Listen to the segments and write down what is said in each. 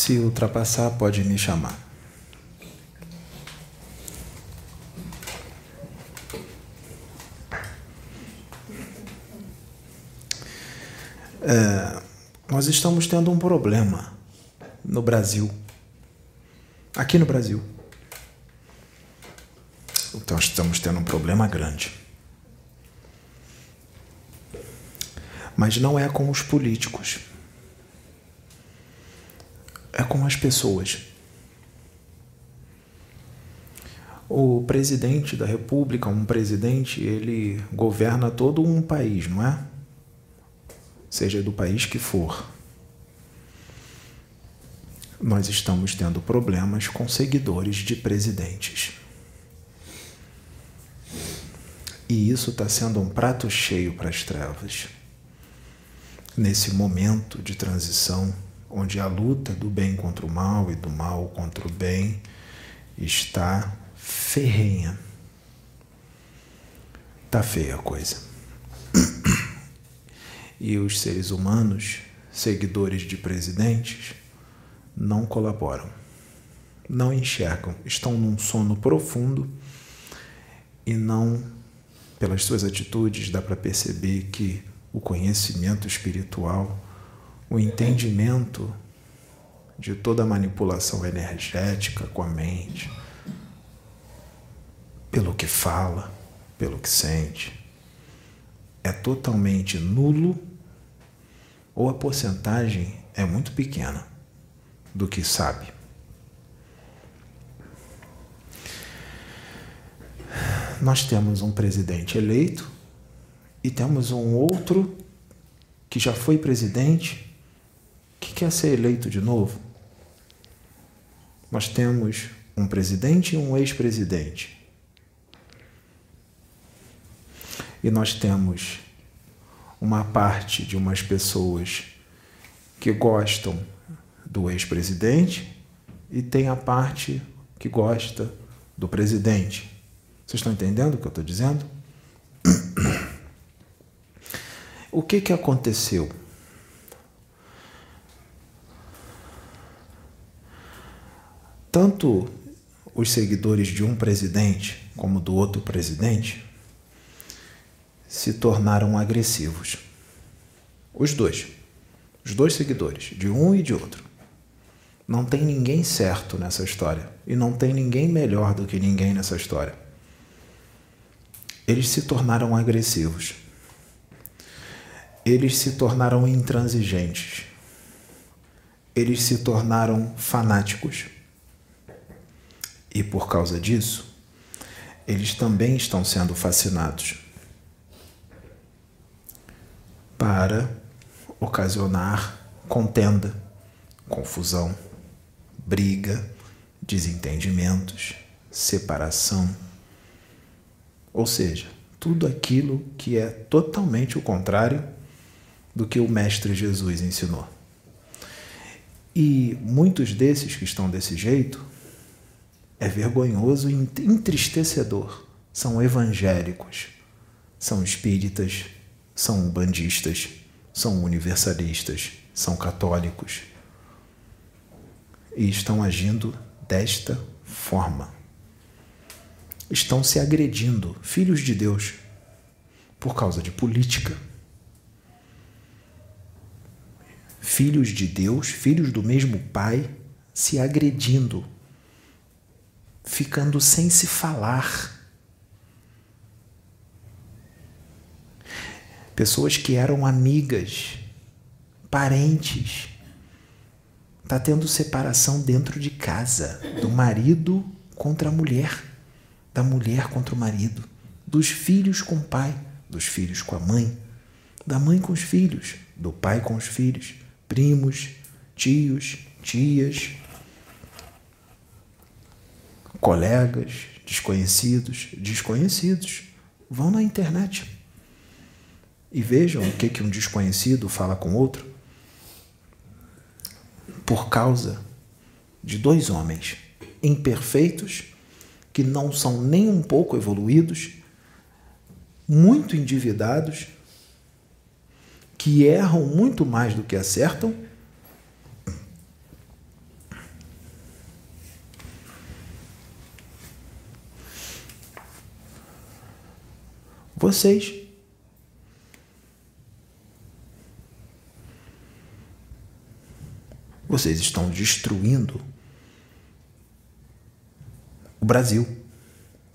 Se ultrapassar, pode me chamar. É, nós estamos tendo um problema no Brasil. Aqui no Brasil. Então estamos tendo um problema grande. Mas não é com os políticos. Com as pessoas. O presidente da República, um presidente, ele governa todo um país, não é? Seja do país que for. Nós estamos tendo problemas com seguidores de presidentes. E isso está sendo um prato cheio para as trevas. Nesse momento de transição, onde a luta do bem contra o mal e do mal contra o bem está ferrenha. Tá feia a coisa. E os seres humanos, seguidores de presidentes, não colaboram, não enxergam, estão num sono profundo e não, pelas suas atitudes, dá para perceber que o conhecimento espiritual, o entendimento de toda a manipulação energética com a mente, pelo que fala, pelo que sente, é totalmente nulo ou a porcentagem é muito pequena do que sabe. Nós temos um presidente eleito e temos um outro que já foi presidente que quer ser eleito de novo. Nós temos um presidente e um ex-presidente. E nós temos uma parte de umas pessoas que gostam do ex-presidente e tem a parte que gosta do presidente. Vocês estão entendendo o que eu estou dizendo? O que, que aconteceu? Tanto os seguidores de um presidente como do outro presidente se tornaram agressivos. Os dois. Os dois seguidores, de um e de outro. Não tem ninguém certo nessa história. E não tem ninguém melhor do que ninguém nessa história. Eles se tornaram agressivos. Eles se tornaram intransigentes. Eles se tornaram fanáticos. E por causa disso, eles também estão sendo fascinados para ocasionar contenda, confusão, briga, desentendimentos, separação. Ou seja, tudo aquilo que é totalmente o contrário do que o Mestre Jesus ensinou. E muitos desses que estão desse jeito é vergonhoso e entristecedor. São evangélicos, são espíritas, são bandistas, são universalistas, são católicos e estão agindo desta forma. Estão se agredindo, filhos de Deus, por causa de política. Filhos de Deus, filhos do mesmo Pai, se agredindo, ficando sem se falar pessoas que eram amigas, parentes. Está tendo separação dentro de casa, do marido contra a mulher, da mulher contra o marido, dos filhos com o pai, dos filhos com a mãe, da mãe com os filhos, do pai com os filhos, primos, tios, tias, colegas, desconhecidos, desconhecidos. Vão na internet e vejam o que, que um desconhecido fala com outro. Por causa de dois homens imperfeitos, que não são nem um pouco evoluídos, muito endividados, que erram muito mais do que acertam Vocês. Vocês estão destruindo o Brasil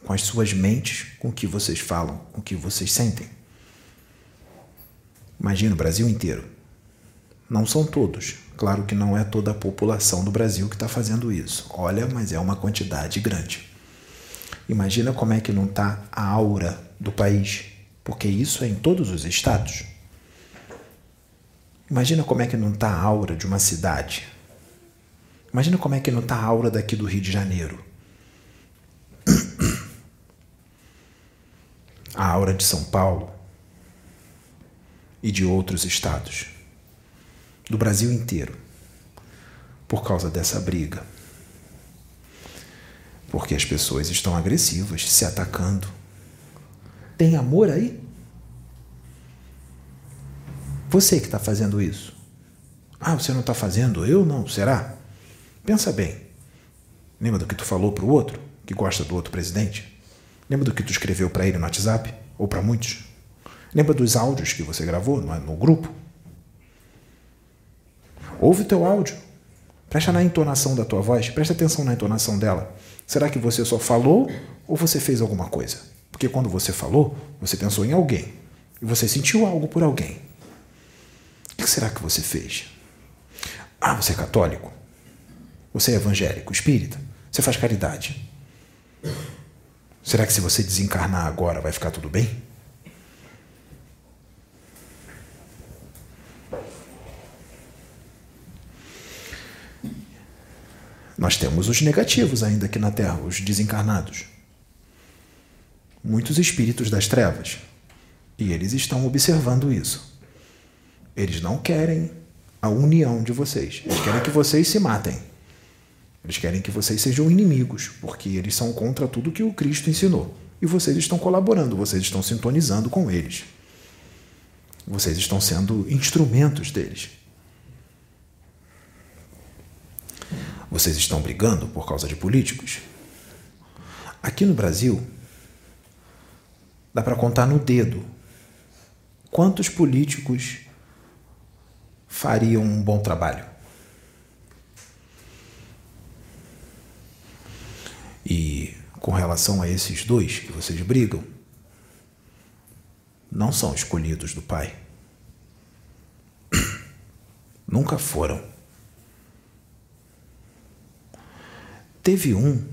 com as suas mentes, com o que vocês falam, com o que vocês sentem. Imagina o Brasil inteiro. Não são todos. Claro que não é toda a população do Brasil que está fazendo isso. Olha, mas é uma quantidade grande. Imagina como é que não está a aura do país, porque isso é em todos os estados. Imagina como é que não está a aura de uma cidade. Imagina como é que não está a aura daqui do Rio de Janeiro. A aura de São Paulo e de outros estados, do Brasil inteiro, por causa dessa briga. Porque as pessoas estão agressivas, se atacando. Tem amor aí? Você que está fazendo isso. Ah, você não está fazendo? Eu não. Será? Pensa bem. Lembra do que tu falou para o outro, que gosta do outro presidente? Lembra do que tu escreveu para ele no WhatsApp? Ou para muitos? Lembra dos áudios que você gravou no, no grupo? Ouve o teu áudio. Presta na entonação da tua voz, presta atenção na entonação dela. Será que você só falou ou você fez alguma coisa? Porque quando você falou, você pensou em alguém e você sentiu algo por alguém. O que será que você fez? Ah, você é católico? Você é evangélico, espírita? Você faz caridade? Será que se você desencarnar agora vai ficar tudo bem? Nós temos os negativos ainda aqui na Terra, os desencarnados. Muitos espíritos das trevas. E eles estão observando isso. Eles não querem a união de vocês. Eles querem que vocês se matem. Eles querem que vocês sejam inimigos, porque eles são contra tudo que o Cristo ensinou. E vocês estão colaborando, vocês estão sintonizando com eles. Vocês estão sendo instrumentos deles. Vocês estão brigando por causa de políticos? Aqui no Brasil, dá para contar no dedo quantos políticos fariam um bom trabalho. E com relação a esses dois que vocês brigam, não são escolhidos do Pai. Nunca foram. Teve um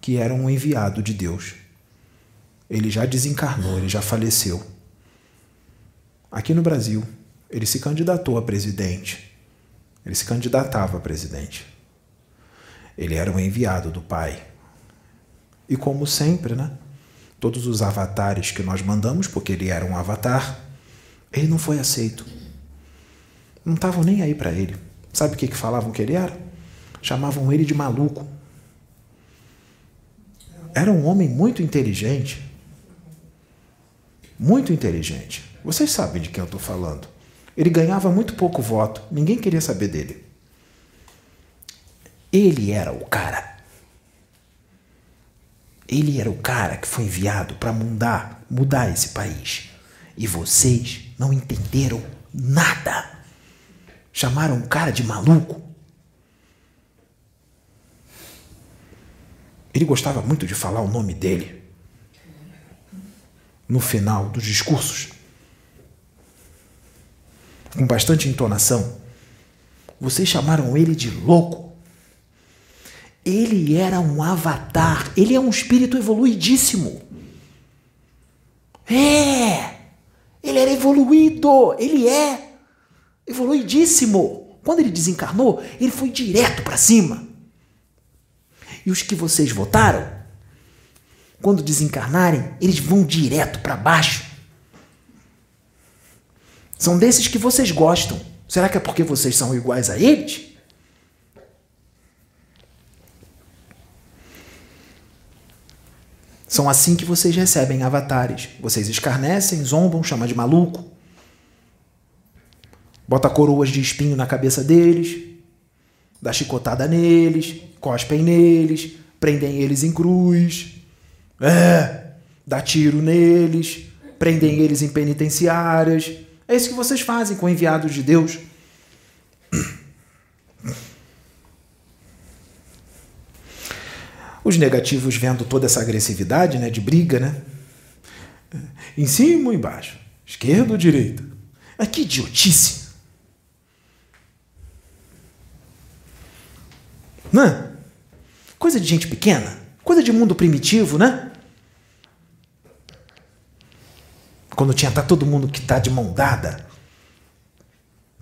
que era um enviado de Deus. Ele já desencarnou, ele já faleceu. Aqui no Brasil, ele se candidatou a presidente. Ele se candidatava a presidente. Ele era um enviado do Pai. E como sempre, né? Todos os avatares que nós mandamos, porque ele era um avatar, ele não foi aceito. Não estavam nem aí para ele. Sabe o que, que falavam que ele era? chamavam ele de maluco. Era um homem muito inteligente. Muito inteligente. Vocês sabem de quem eu estou falando. Ele ganhava muito pouco voto, ninguém queria saber dele. Ele era o cara. Ele era o cara que foi enviado para mudar, mudar esse país. E vocês não entenderam nada. Chamaram o cara de maluco. Ele gostava muito de falar o nome dele no final dos discursos, com bastante entonação. Vocês chamaram ele de louco. Ele era um avatar, ele é um espírito evoluidíssimo. É! Ele era evoluído, ele é evoluidíssimo. Quando ele desencarnou, ele foi direto para cima. E os que vocês votaram, quando desencarnarem, eles vão direto para baixo. São desses que vocês gostam. Será que é porque vocês são iguais a eles? São assim que vocês recebem avatares. Vocês escarnecem, zombam, chamam de maluco. Bota coroas de espinho na cabeça deles dá chicotada neles, cospem neles, prendem eles em cruz. É, dá tiro neles, prendem eles em penitenciárias. É isso que vocês fazem com enviados de Deus. Os negativos vendo toda essa agressividade, né, de briga, né? Em cima ou embaixo? Esquerda ou direita? Mas que idiotice! Né? Coisa de gente pequena, coisa de mundo primitivo, né? Quando tinha tá todo mundo que tá de mão dada,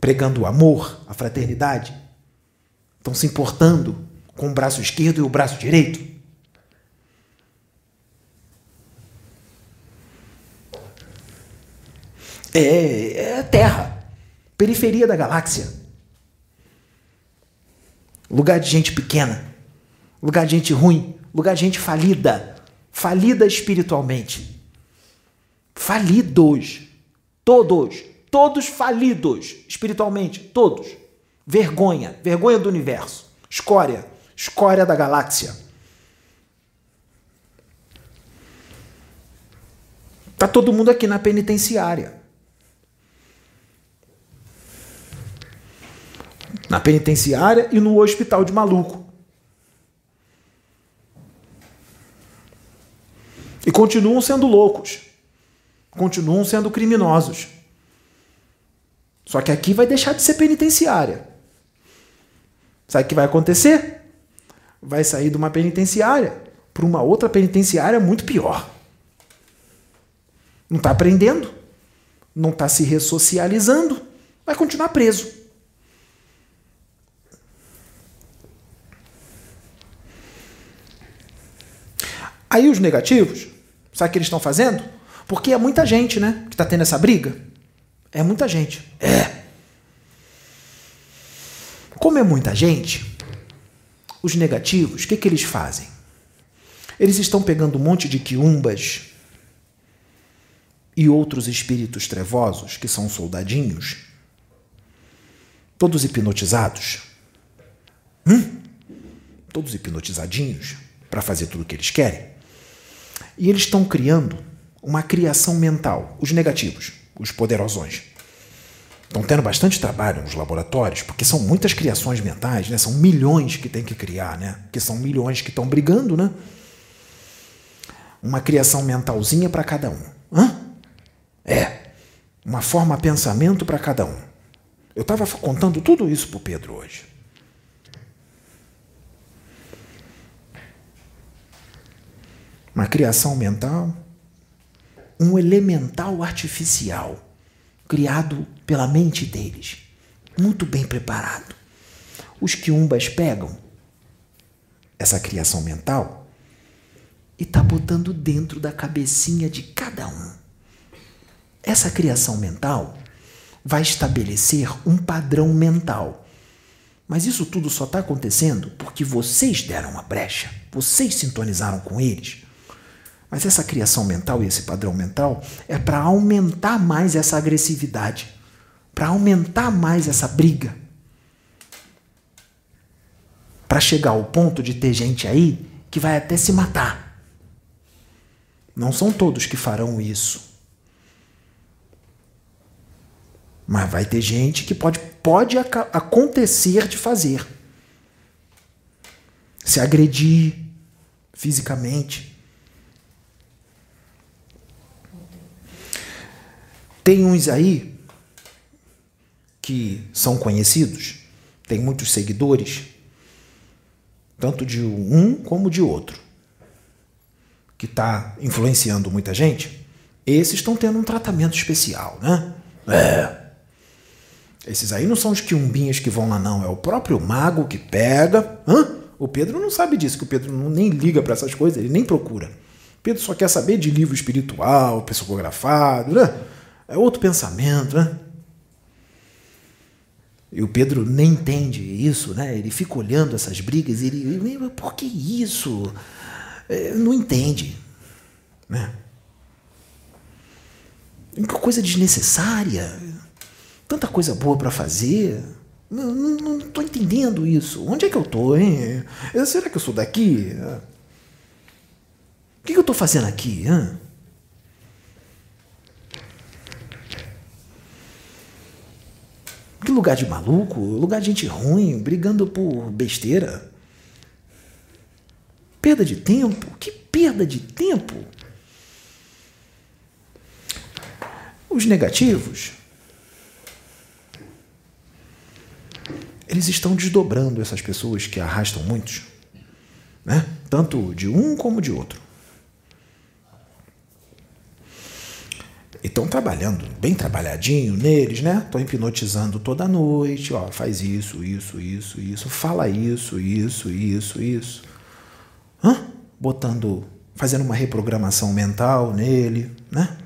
pregando o amor, a fraternidade, estão se importando com o braço esquerdo e o braço direito. É, é a Terra, periferia da galáxia. Lugar de gente pequena, lugar de gente ruim, lugar de gente falida, falida espiritualmente. Falidos. Todos, todos falidos espiritualmente, todos. Vergonha, vergonha do universo, escória, escória da galáxia. Tá todo mundo aqui na penitenciária. na penitenciária e no hospital de maluco. E continuam sendo loucos, continuam sendo criminosos. Só que aqui vai deixar de ser penitenciária. Sabe o que vai acontecer? Vai sair de uma penitenciária para uma outra penitenciária muito pior. Não está aprendendo, não está se ressocializando, vai continuar preso. Aí os negativos, sabe o que eles estão fazendo? Porque é muita gente, né? Que está tendo essa briga. É muita gente. É. Como é muita gente, os negativos, o que, que eles fazem? Eles estão pegando um monte de quiumbas e outros espíritos trevosos, que são soldadinhos, todos hipnotizados. Hum? Todos hipnotizadinhos para fazer tudo o que eles querem. E eles estão criando uma criação mental, os negativos, os poderosões. Estão tendo bastante trabalho nos laboratórios, porque são muitas criações mentais, né? São milhões que tem que criar, né? Que são milhões que estão brigando, né? Uma criação mentalzinha para cada um. Hã? É. Uma forma pensamento para cada um. Eu estava contando tudo isso para o Pedro hoje. uma criação mental, um elemental artificial criado pela mente deles, muito bem preparado. Os quiumbas pegam essa criação mental e tá botando dentro da cabecinha de cada um. Essa criação mental vai estabelecer um padrão mental. Mas isso tudo só está acontecendo porque vocês deram a brecha, vocês sintonizaram com eles. Mas essa criação mental e esse padrão mental é para aumentar mais essa agressividade, para aumentar mais essa briga. Para chegar ao ponto de ter gente aí que vai até se matar. Não são todos que farão isso. Mas vai ter gente que pode, pode acontecer de fazer. Se agredir fisicamente Tem uns aí que são conhecidos, tem muitos seguidores, tanto de um como de outro, que está influenciando muita gente. Esses estão tendo um tratamento especial, né? É. Esses aí não são os quiumbinhas que vão lá, não. É o próprio mago que pega. Hã? O Pedro não sabe disso, que o Pedro não, nem liga para essas coisas, ele nem procura. Pedro só quer saber de livro espiritual, psicografado, né? É outro pensamento, né? E o Pedro nem entende isso, né? Ele fica olhando essas brigas e ele, por que isso? É, não entende, né? Que coisa desnecessária, tanta coisa boa para fazer. Não estou entendendo isso. Onde é que eu estou, hein? Será que eu sou daqui? O que, que eu estou fazendo aqui? Hein? Lugar de maluco, lugar de gente ruim, brigando por besteira. Perda de tempo? Que perda de tempo? Os negativos, eles estão desdobrando essas pessoas que arrastam muitos, né? tanto de um como de outro. Estão trabalhando bem trabalhadinho neles, né? Estão hipnotizando toda noite, ó, faz isso, isso, isso, isso, fala isso, isso, isso, isso. Hã? Botando, fazendo uma reprogramação mental nele, né?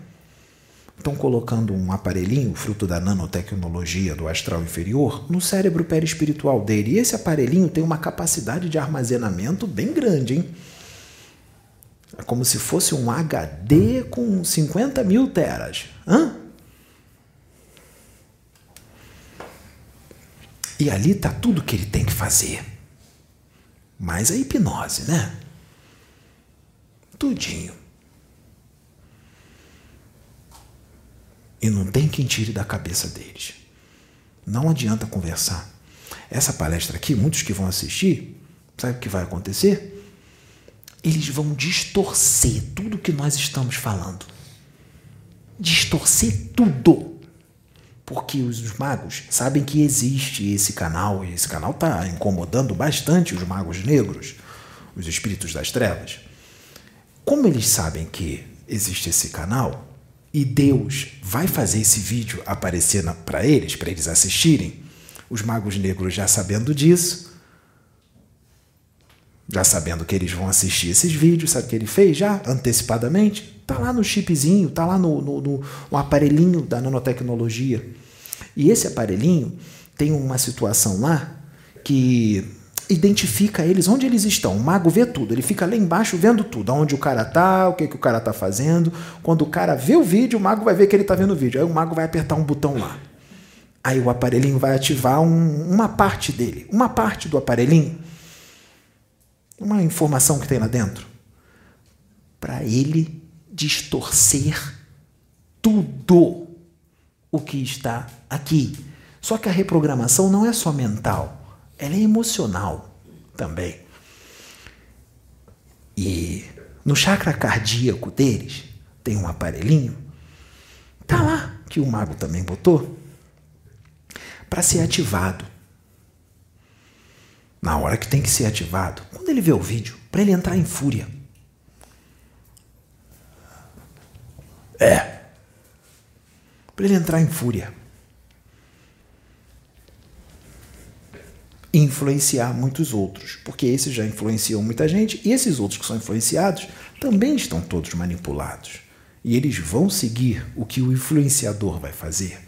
Estão colocando um aparelhinho, fruto da nanotecnologia do astral inferior, no cérebro perispiritual dele. E esse aparelhinho tem uma capacidade de armazenamento bem grande, hein? É como se fosse um HD com 50 mil teras. Hã? E ali está tudo que ele tem que fazer. Mais a hipnose, né? Tudinho. E não tem quem tire da cabeça deles. Não adianta conversar. Essa palestra aqui, muitos que vão assistir, sabe o que vai acontecer? Eles vão distorcer tudo que nós estamos falando. Distorcer tudo. Porque os magos sabem que existe esse canal, e esse canal está incomodando bastante os magos negros, os espíritos das trevas. Como eles sabem que existe esse canal, e Deus vai fazer esse vídeo aparecer para eles, para eles assistirem, os magos negros já sabendo disso, já sabendo que eles vão assistir esses vídeos, sabe o que ele fez já antecipadamente? Tá lá no chipzinho, tá lá no, no, no, no aparelhinho da nanotecnologia. E esse aparelhinho tem uma situação lá que identifica eles onde eles estão. O mago vê tudo, ele fica lá embaixo vendo tudo, aonde o cara tá, o que, que o cara tá fazendo. Quando o cara vê o vídeo, o mago vai ver que ele tá vendo o vídeo. Aí o mago vai apertar um botão lá. Aí o aparelhinho vai ativar um, uma parte dele, uma parte do aparelhinho uma informação que tem lá dentro, para ele distorcer tudo o que está aqui. Só que a reprogramação não é só mental, ela é emocional também. E no chakra cardíaco deles tem um aparelhinho, tá lá que o mago também botou, para ser ativado na hora que tem que ser ativado, quando ele vê o vídeo, para ele entrar em fúria. É. Para ele entrar em fúria. Influenciar muitos outros, porque esses já influenciam muita gente e esses outros que são influenciados também estão todos manipulados. E eles vão seguir o que o influenciador vai fazer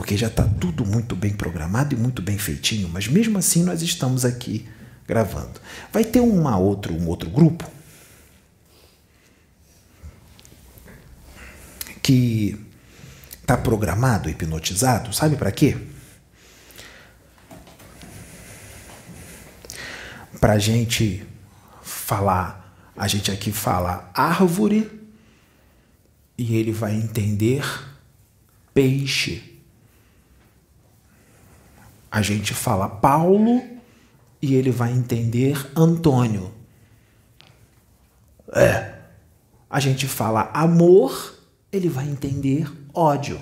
porque já está tudo muito bem programado e muito bem feitinho, mas mesmo assim nós estamos aqui gravando. Vai ter uma outro, um outro grupo que está programado, hipnotizado, sabe para quê? Para a gente falar, a gente aqui fala árvore e ele vai entender peixe a gente fala Paulo e ele vai entender Antônio. É. A gente fala amor, ele vai entender ódio.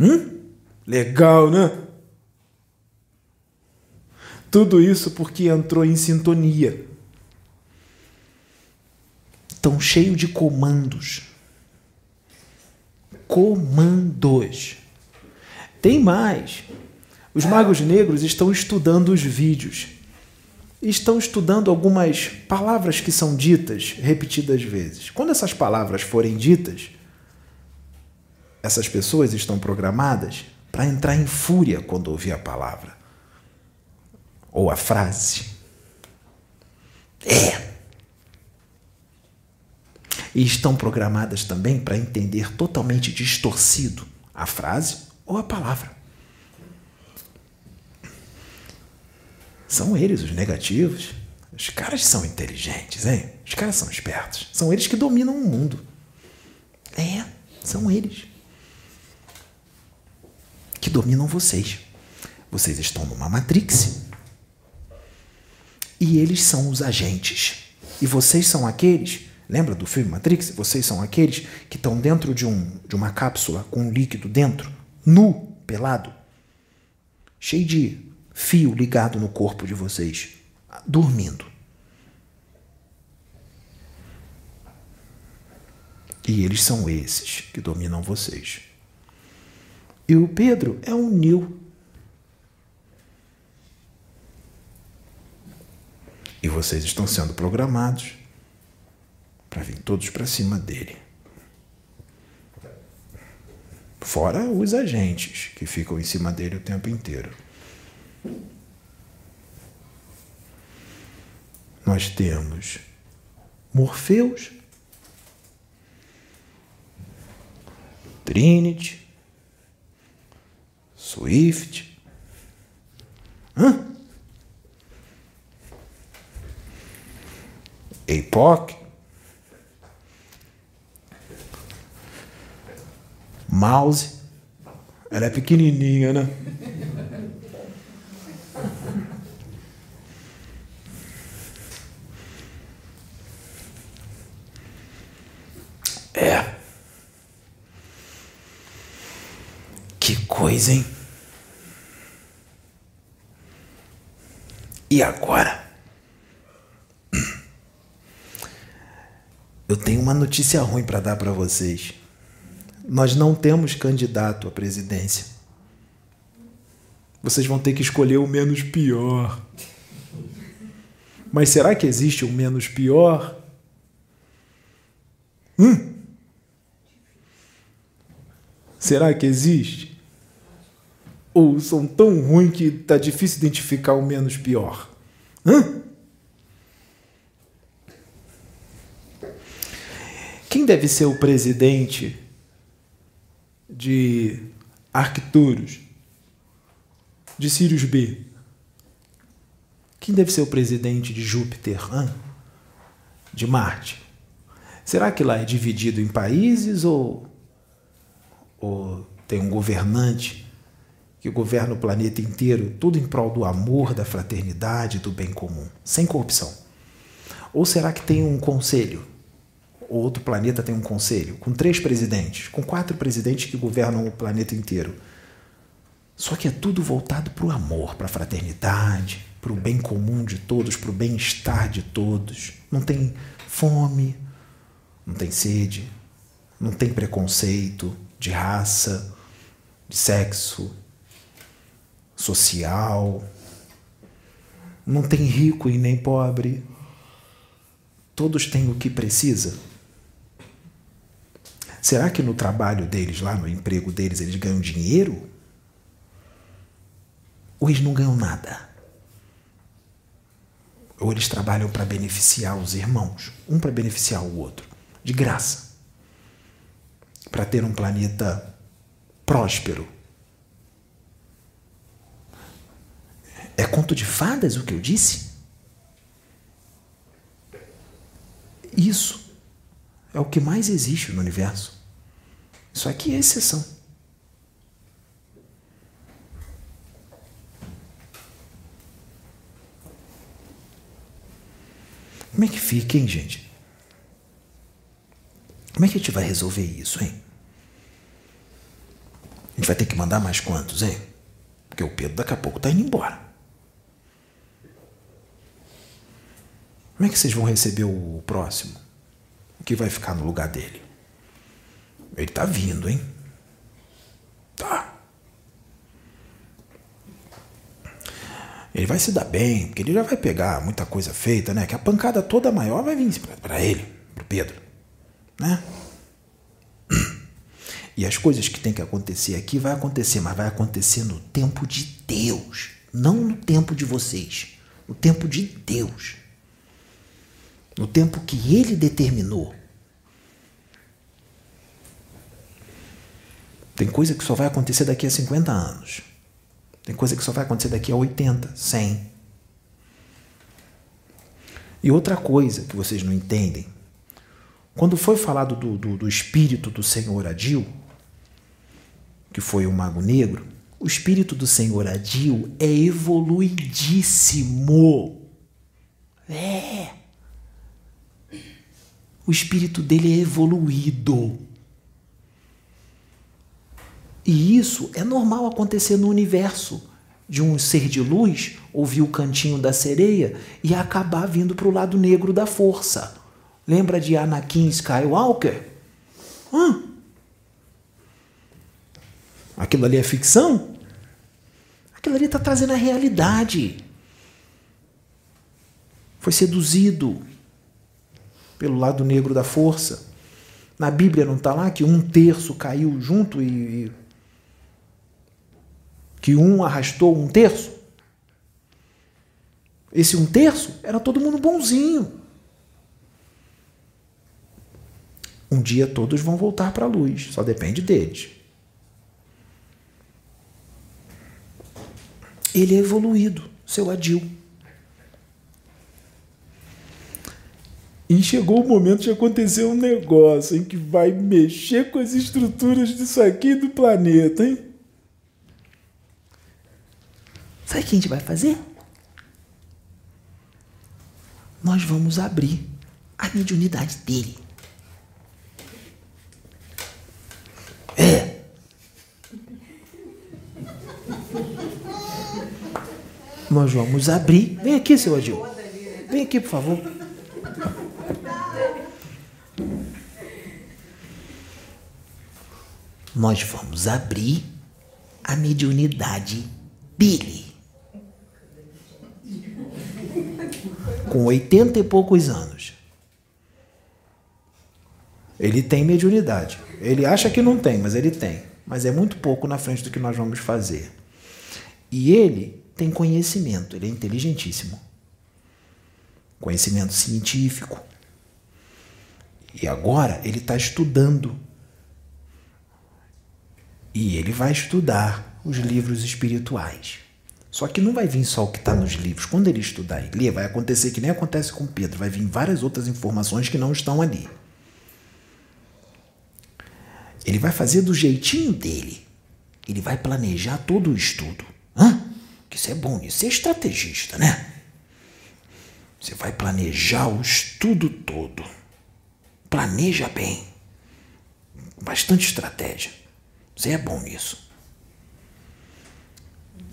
Hum? Legal, né? Tudo isso porque entrou em sintonia. Tão cheio de comandos comandos. Tem mais. Os magos negros estão estudando os vídeos. Estão estudando algumas palavras que são ditas repetidas vezes. Quando essas palavras forem ditas, essas pessoas estão programadas para entrar em fúria quando ouvir a palavra ou a frase. É e estão programadas também para entender totalmente distorcido a frase ou a palavra. São eles os negativos. Os caras são inteligentes, hein? Os caras são espertos. São eles que dominam o mundo. É. São eles que dominam vocês. Vocês estão numa matrix e eles são os agentes. E vocês são aqueles, lembra do filme Matrix? Vocês são aqueles que estão dentro de, um, de uma cápsula com um líquido dentro, nu, pelado, cheio de fio ligado no corpo de vocês, dormindo. E eles são esses que dominam vocês. E o Pedro é um Nil. E vocês estão sendo programados para vir todos para cima dele. Fora os agentes que ficam em cima dele o tempo inteiro. Nós temos Morpheus, Trinity, Swift. Hã? APOC. Mouse. Ela é pequenininha, né? É. Que coisa, hein? E agora? Eu tenho uma notícia ruim para dar para vocês. Nós não temos candidato à presidência. Vocês vão ter que escolher o menos pior. Mas será que existe um menos pior? Hum? Será que existe? Ou são tão ruins que tá difícil identificar o menos pior? Hã? Quem deve ser o presidente de Arcturus, de Sirius B? Quem deve ser o presidente de Júpiter, hein? de Marte? Será que lá é dividido em países ou, ou tem um governante que governa o planeta inteiro, tudo em prol do amor, da fraternidade, do bem comum, sem corrupção? Ou será que tem um conselho? Ou outro planeta tem um conselho, com três presidentes, com quatro presidentes que governam o planeta inteiro. Só que é tudo voltado para o amor, para a fraternidade, para o bem comum de todos, para o bem-estar de todos. Não tem fome, não tem sede, não tem preconceito de raça, de sexo, social. Não tem rico e nem pobre. Todos têm o que precisa. Será que no trabalho deles, lá no emprego deles, eles ganham dinheiro? Ou eles não ganham nada? Ou eles trabalham para beneficiar os irmãos, um para beneficiar o outro, de graça, para ter um planeta próspero. É conto de fadas o que eu disse? Isso é o que mais existe no universo. Isso aqui é exceção. Como é que fica, hein, gente? Como é que a gente vai resolver isso, hein? A gente vai ter que mandar mais quantos, hein? Porque o Pedro daqui a pouco tá indo embora. Como é que vocês vão receber o próximo? O que vai ficar no lugar dele? Ele tá vindo, hein? Tá. Ele vai se dar bem, porque ele já vai pegar muita coisa feita, né? Que a pancada toda maior vai vir para ele, pro Pedro, né? E as coisas que tem que acontecer aqui vai acontecer, mas vai acontecer no tempo de Deus, não no tempo de vocês, no tempo de Deus. No tempo que ele determinou. Tem coisa que só vai acontecer daqui a 50 anos. Tem coisa que só vai acontecer daqui a 80, 100. E outra coisa que vocês não entendem: Quando foi falado do, do, do espírito do Senhor Adil, que foi o mago negro, o espírito do Senhor Adil é evoluidíssimo. É. O espírito dele é evoluído. E isso é normal acontecer no universo. De um ser de luz ouvir o cantinho da sereia e acabar vindo para o lado negro da força. Lembra de Anakin Skywalker? Hum. Aquilo ali é ficção? Aquilo ali está trazendo a realidade. Foi seduzido pelo lado negro da força. Na Bíblia não está lá que um terço caiu junto e. que um arrastou um terço? Esse um terço era todo mundo bonzinho. Um dia todos vão voltar para a luz, só depende deles. Ele é evoluído, seu Adil. E chegou o momento de acontecer um negócio em que vai mexer com as estruturas disso aqui do planeta, hein? Sabe o que a gente vai fazer? Nós vamos abrir a mediunidade dele. É. Nós vamos abrir. Vem aqui, seu Adil. Vem aqui, por favor. Nós vamos abrir a mediunidade Billy. Com oitenta e poucos anos. Ele tem mediunidade. Ele acha que não tem, mas ele tem. Mas é muito pouco na frente do que nós vamos fazer. E ele tem conhecimento, ele é inteligentíssimo. Conhecimento científico. E agora ele está estudando. E ele vai estudar os livros espirituais. Só que não vai vir só o que está nos livros. Quando ele estudar e ler, vai acontecer que nem acontece com Pedro. Vai vir várias outras informações que não estão ali. Ele vai fazer do jeitinho dele. Ele vai planejar todo o estudo. Hã? Isso é bom, isso é estrategista, né? Você vai planejar o estudo todo. Planeja bem. Bastante estratégia. Você é bom nisso.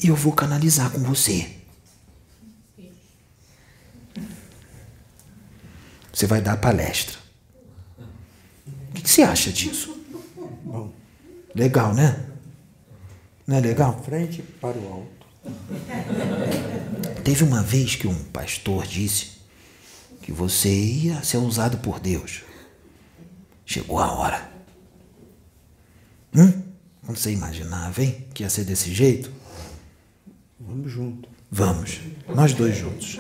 E eu vou canalizar com você. Você vai dar palestra. O que você acha disso? Bom. Legal, né? Não é legal? Frente para o alto. Teve uma vez que um pastor disse que você ia ser usado por Deus. Chegou a hora. Hum? Quando você imaginava, hein? Que ia ser desse jeito? Vamos junto. Vamos. Nós dois juntos.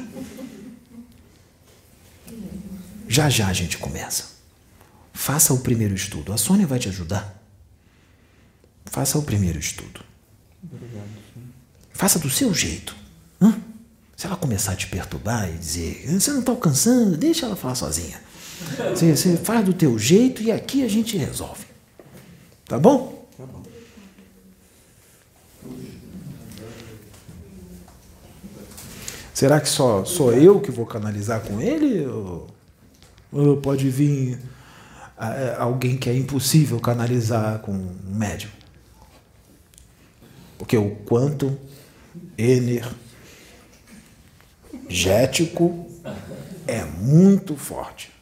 Já já a gente começa. Faça o primeiro estudo. A Sônia vai te ajudar. Faça o primeiro estudo. Obrigado. Faça do seu jeito. Hã? Se ela começar a te perturbar e dizer, você não está alcançando, deixa ela falar sozinha. Você, você faz do teu jeito e aqui a gente resolve. Tá bom. Será que só sou eu que vou canalizar com ele? Ou, ou pode vir ah, alguém que é impossível canalizar com um médium? Porque o quanto energético é muito forte.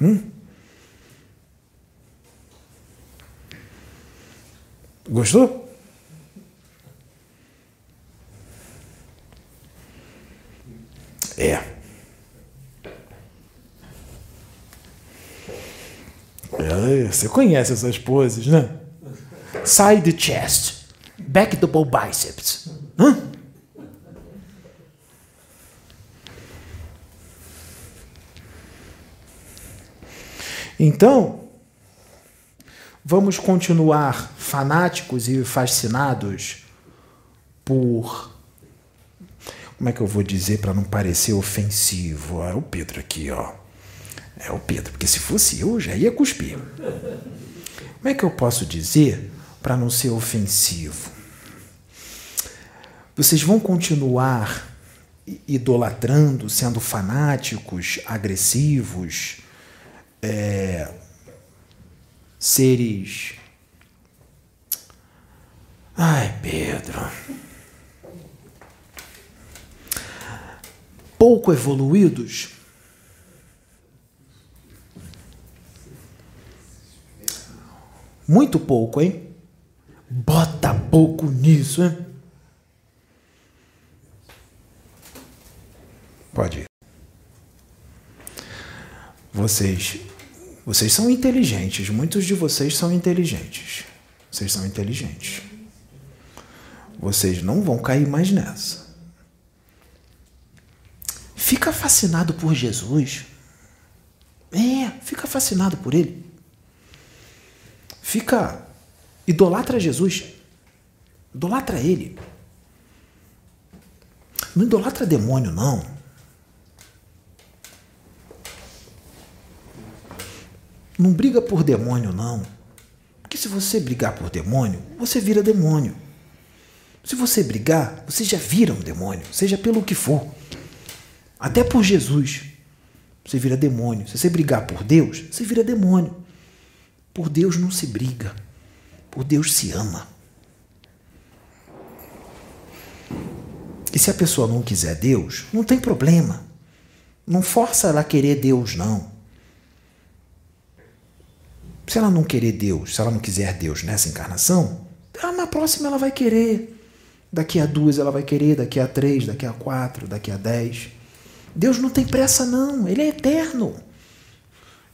Hum? Gostou? É. Você conhece essas poses, né? Side chest, back double biceps. Hã? Então, vamos continuar fanáticos e fascinados por como é que eu vou dizer para não parecer ofensivo? Ah, é o Pedro aqui, ó. É o Pedro, porque se fosse eu, já ia cuspir. Como é que eu posso dizer para não ser ofensivo? Vocês vão continuar idolatrando, sendo fanáticos, agressivos, é, seres. Ai, Pedro. Pouco evoluídos. Muito pouco, hein? Bota pouco nisso, hein? Pode ir. Vocês, vocês são inteligentes. Muitos de vocês são inteligentes. Vocês são inteligentes. Vocês não vão cair mais nessa. Fica fascinado por Jesus. É, fica fascinado por ele. Fica idolatra Jesus. Idolatra ele. Não idolatra demônio, não. Não briga por demônio, não. Porque se você brigar por demônio, você vira demônio. Se você brigar, você já vira um demônio, seja pelo que for. Até por Jesus, você vira demônio. Se você brigar por Deus, você vira demônio. Por Deus não se briga. Por Deus se ama. E se a pessoa não quiser Deus, não tem problema. Não força ela a querer Deus, não. Se ela não querer Deus, se ela não quiser Deus nessa encarnação, na próxima ela vai querer. Daqui a duas ela vai querer, daqui a três, daqui a quatro, daqui a dez. Deus não tem pressa, não. Ele é eterno.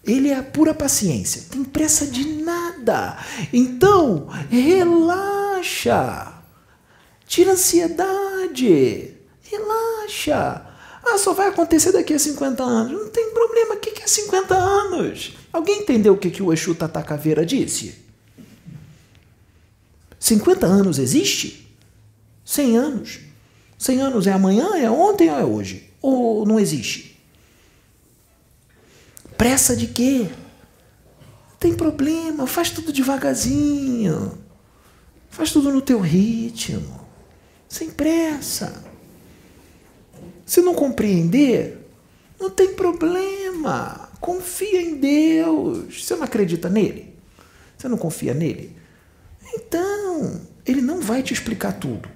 Ele é a pura paciência. Tem pressa de nada. Então, relaxa. Tira ansiedade. Relaxa. Ah, só vai acontecer daqui a 50 anos. Não tem problema. O que é 50 anos? Alguém entendeu o que o Exu Tata Caveira disse? 50 anos existe? 100 anos? 100 anos é amanhã, é ontem ou é hoje? Ou não existe? Pressa de quê? Tem problema, faz tudo devagarzinho. Faz tudo no teu ritmo. Sem pressa. Se não compreender, não tem problema. Confia em Deus. Você não acredita nele? Você não confia nele? Então, ele não vai te explicar tudo.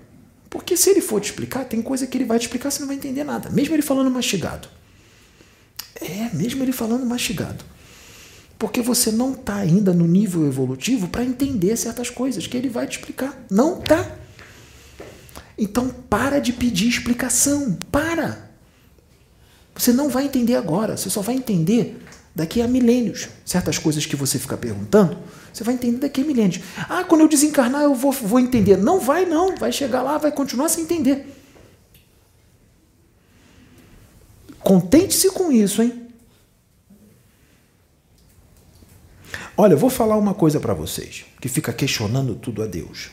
Porque se ele for te explicar, tem coisa que ele vai te explicar, você não vai entender nada. Mesmo ele falando mastigado. É, mesmo ele falando mastigado. Porque você não está ainda no nível evolutivo para entender certas coisas que ele vai te explicar. Não tá. Então para de pedir explicação. Para. Você não vai entender agora, você só vai entender daqui a milênios. Certas coisas que você fica perguntando, você vai entender daqui a milênios. Ah, quando eu desencarnar eu vou, vou entender. Não vai, não. Vai chegar lá, vai continuar sem entender. Contente-se com isso, hein? Olha, eu vou falar uma coisa para vocês, que fica questionando tudo a Deus.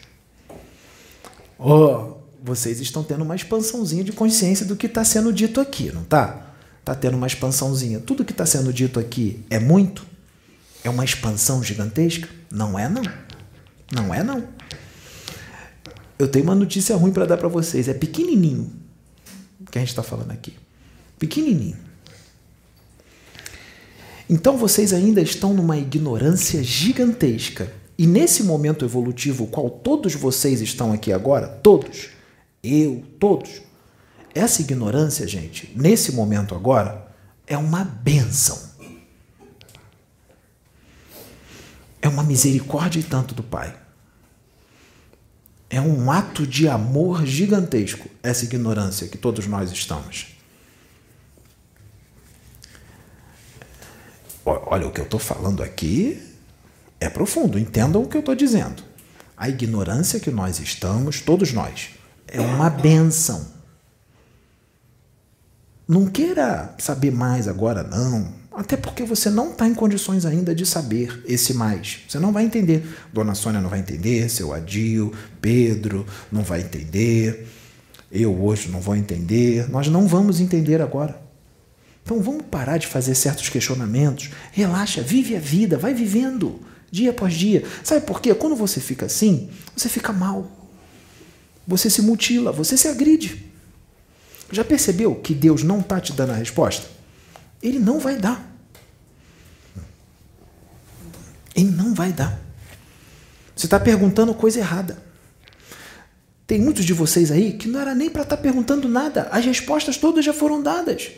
Oh, vocês estão tendo uma expansãozinha de consciência do que está sendo dito aqui, não tá? Está tendo uma expansãozinha. Tudo que está sendo dito aqui é muito? É uma expansão gigantesca? Não é, não. Não é, não. Eu tenho uma notícia ruim para dar para vocês. É pequenininho que a gente está falando aqui. Pequenininho. Então vocês ainda estão numa ignorância gigantesca. E nesse momento evolutivo, qual todos vocês estão aqui agora, todos, eu, todos. Essa ignorância, gente, nesse momento agora, é uma benção. É uma misericórdia e tanto do Pai. É um ato de amor gigantesco, essa ignorância que todos nós estamos. Olha, o que eu estou falando aqui é profundo, entendam o que eu estou dizendo. A ignorância que nós estamos, todos nós, é uma benção. Não queira saber mais agora, não. Até porque você não está em condições ainda de saber esse mais. Você não vai entender. Dona Sônia não vai entender, seu Adio, Pedro não vai entender. Eu hoje não vou entender, nós não vamos entender agora. Então vamos parar de fazer certos questionamentos. Relaxa, vive a vida, vai vivendo dia após dia. Sabe por quê? Quando você fica assim, você fica mal. Você se mutila, você se agride. Já percebeu que Deus não está te dando a resposta? Ele não vai dar. Ele não vai dar. Você está perguntando coisa errada. Tem muitos de vocês aí que não era nem para estar tá perguntando nada. As respostas todas já foram dadas.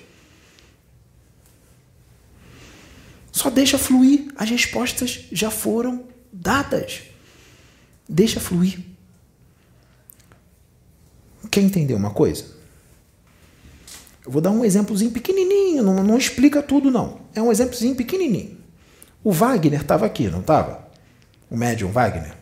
Só deixa fluir. As respostas já foram dadas. Deixa fluir. Quer entender uma coisa? Eu vou dar um exemplozinho pequenininho, não, não explica tudo não. É um exemplozinho pequenininho. O Wagner estava aqui, não estava? O médium Wagner.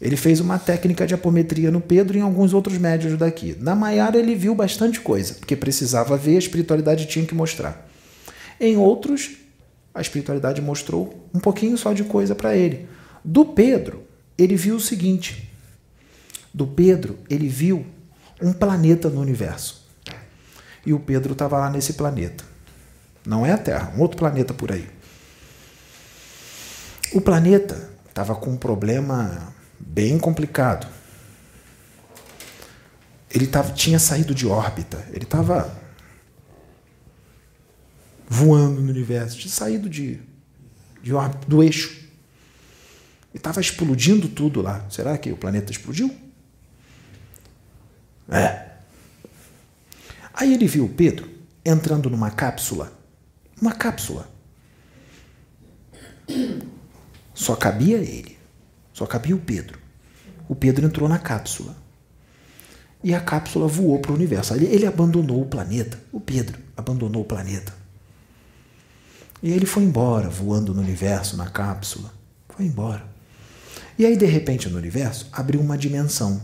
Ele fez uma técnica de apometria no Pedro e em alguns outros médios daqui. Na Maiara ele viu bastante coisa, porque precisava ver, a espiritualidade tinha que mostrar. Em outros, a espiritualidade mostrou um pouquinho só de coisa para ele. Do Pedro, ele viu o seguinte: do Pedro, ele viu um planeta no universo. E o Pedro estava lá nesse planeta. Não é a Terra, um outro planeta por aí. O planeta estava com um problema bem complicado. Ele tava, tinha saído de órbita, ele estava voando no universo, tinha saído de, de órbita, do eixo. E estava explodindo tudo lá. Será que o planeta explodiu? É. Aí ele viu Pedro entrando numa cápsula. Uma cápsula. Só cabia ele. Só cabia o Pedro. O Pedro entrou na cápsula. E a cápsula voou para o universo. Ele, ele abandonou o planeta. O Pedro abandonou o planeta. E ele foi embora, voando no universo, na cápsula. Foi embora. E aí, de repente, no universo, abriu uma dimensão.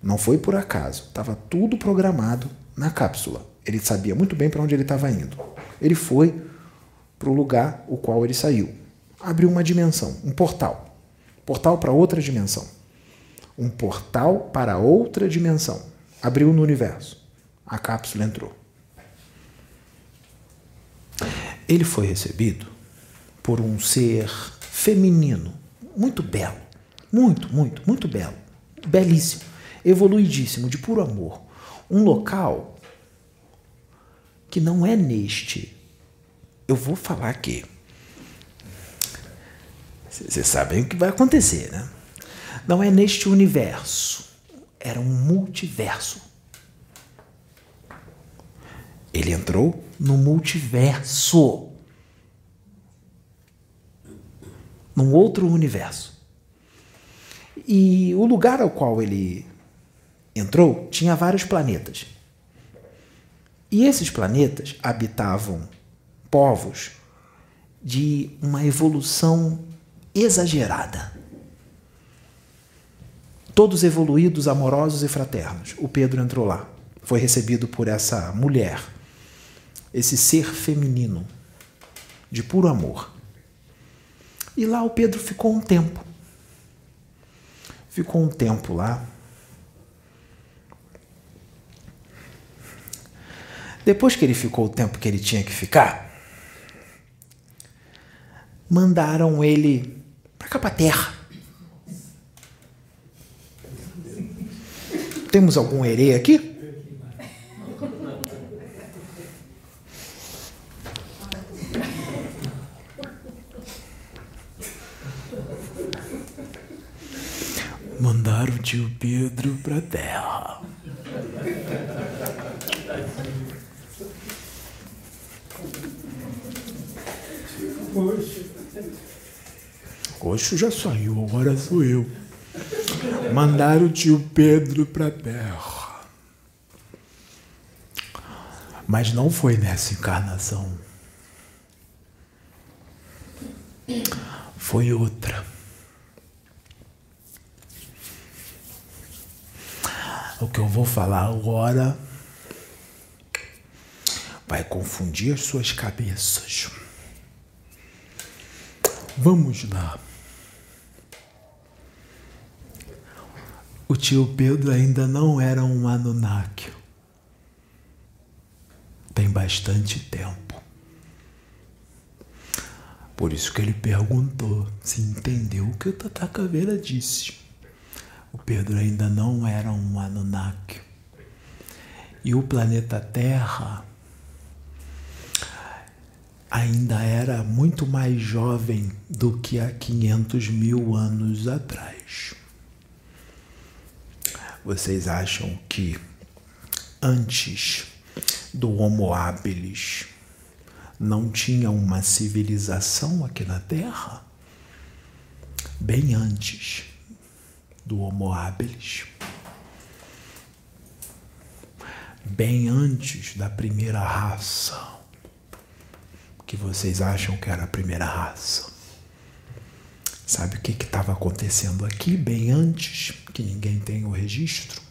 Não foi por acaso. Estava tudo programado na cápsula. Ele sabia muito bem para onde ele estava indo. Ele foi para o lugar o qual ele saiu. Abriu uma dimensão, um portal. Portal para outra dimensão. Um portal para outra dimensão. Abriu no universo. A cápsula entrou. Ele foi recebido por um ser feminino, muito belo, muito, muito, muito belo, belíssimo, evoluidíssimo, de puro amor. Um local que não é neste. Eu vou falar aqui vocês sabem o que vai acontecer, né? Não é neste universo, era um multiverso. Ele entrou no multiverso. Num outro universo. E o lugar ao qual ele entrou tinha vários planetas. E esses planetas habitavam povos de uma evolução exagerada. Todos evoluídos, amorosos e fraternos. O Pedro entrou lá. Foi recebido por essa mulher, esse ser feminino, de puro amor. E lá o Pedro ficou um tempo. Ficou um tempo lá. Depois que ele ficou o tempo que ele tinha que ficar, mandaram ele para cá para terra. Temos algum herê aqui? Mandaram o tio Pedro para terra. Oxo já saiu, agora sou eu. Mandaram o tio Pedro para a terra. Mas não foi nessa encarnação. Foi outra. O que eu vou falar agora vai confundir as suas cabeças. Vamos lá. O tio Pedro ainda não era um Anunnaki. Tem bastante tempo. Por isso que ele perguntou se entendeu o que o Tata Caveira disse. O Pedro ainda não era um Anunnaki. E o planeta Terra ainda era muito mais jovem do que há 500 mil anos atrás. Vocês acham que antes do Homo habilis não tinha uma civilização aqui na Terra? Bem antes do Homo habilis. Bem antes da primeira raça que vocês acham que era a primeira raça. Sabe o que estava acontecendo aqui bem antes que ninguém tenha o registro?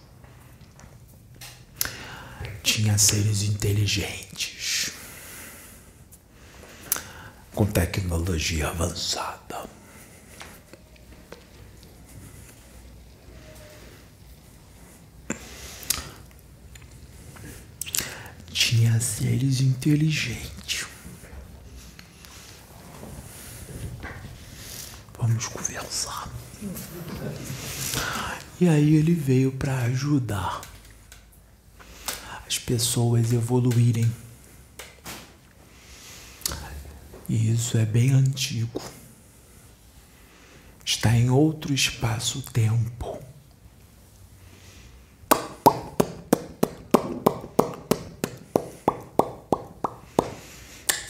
Tinha seres inteligentes, com tecnologia avançada. Tinha seres inteligentes Vamos conversar. E aí ele veio para ajudar as pessoas evoluírem. E isso é bem antigo. Está em outro espaço-tempo.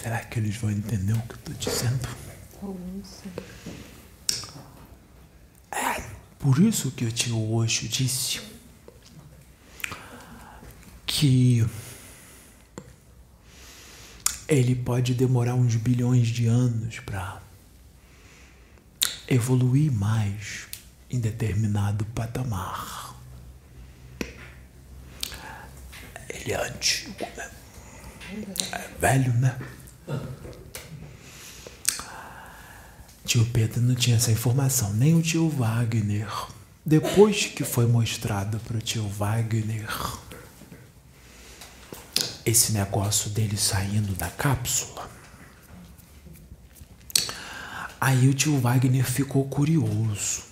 Será que eles vão entender o que eu estou dizendo? É por isso que o tio Osho disse que ele pode demorar uns bilhões de anos para evoluir mais em determinado patamar. Ele é antigo, né? É velho, né? Tio Pedro não tinha essa informação, nem o tio Wagner. Depois que foi mostrado para o tio Wagner esse negócio dele saindo da cápsula, aí o tio Wagner ficou curioso.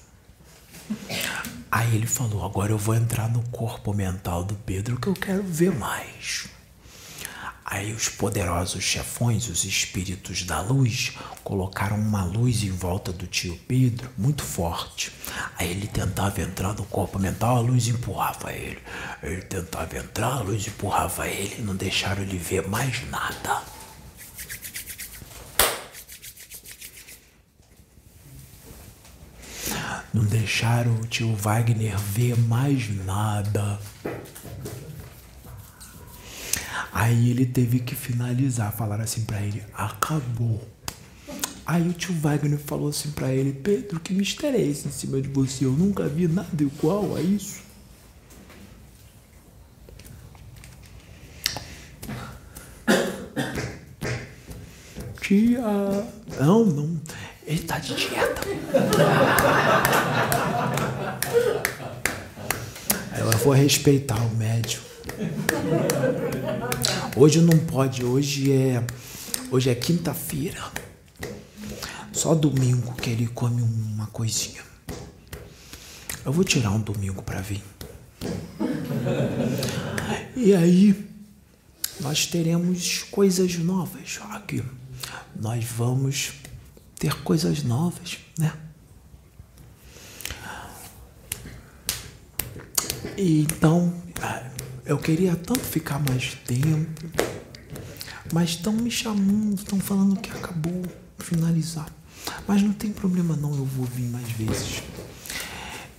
Aí ele falou: Agora eu vou entrar no corpo mental do Pedro que eu quero ver mais. Aí os poderosos chefões, os espíritos da luz, colocaram uma luz em volta do tio Pedro, muito forte. Aí ele tentava entrar no corpo mental, a luz empurrava ele. Ele tentava entrar, a luz empurrava ele, não deixaram ele ver mais nada. Não deixaram o tio Wagner ver mais nada. Aí ele teve que finalizar, falar assim para ele: acabou. Aí o tio Wagner falou assim para ele: Pedro, que mistério é esse em cima de você? Eu nunca vi nada igual a isso. Tia, não, não, ele tá de dieta. Ela foi respeitar o médico. Hoje não pode, hoje é hoje é quinta-feira. Só domingo que ele come uma coisinha. Eu vou tirar um domingo para vir. E aí nós teremos coisas novas aqui. Nós vamos ter coisas novas, né? E então eu queria tanto ficar mais tempo, mas estão me chamando, estão falando que acabou, finalizar. Mas não tem problema não, eu vou vir mais vezes.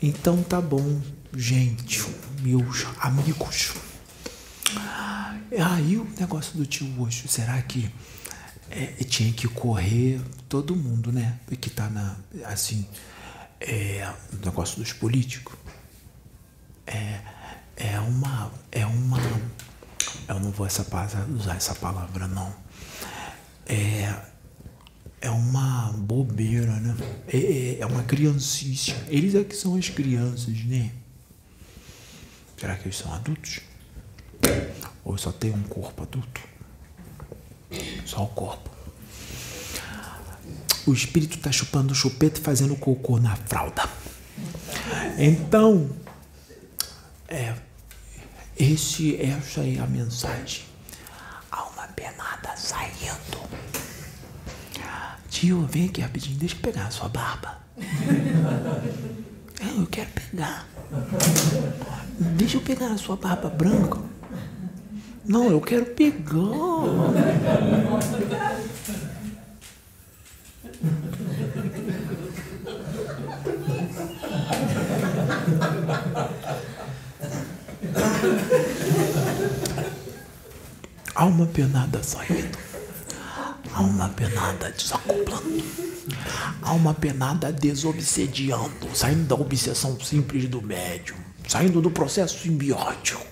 Então tá bom, gente, meus amigos. Aí o negócio do tio Oxo, será que é, tinha que correr todo mundo, né? Que tá na, assim, é, negócio dos políticos. É, é uma. É uma. Eu não vou essa, usar essa palavra, não. É. É uma bobeira, né? É, é, é uma criancice. Eles é que são as crianças, né? Será que eles são adultos? Ou só tem um corpo adulto? Só o corpo. O espírito está chupando o chupeta e fazendo cocô na fralda. Então, é, esse, essa é a mensagem. Há uma penada saindo. Tio, vem aqui rapidinho, deixa eu pegar a sua barba. É, eu quero pegar. Deixa eu pegar a sua barba branca. Não, eu quero pegar. Há uma penada saindo. Há uma penada desacoplando. Há uma penada desobsediando, saindo da obsessão simples do médium, saindo do processo simbiótico.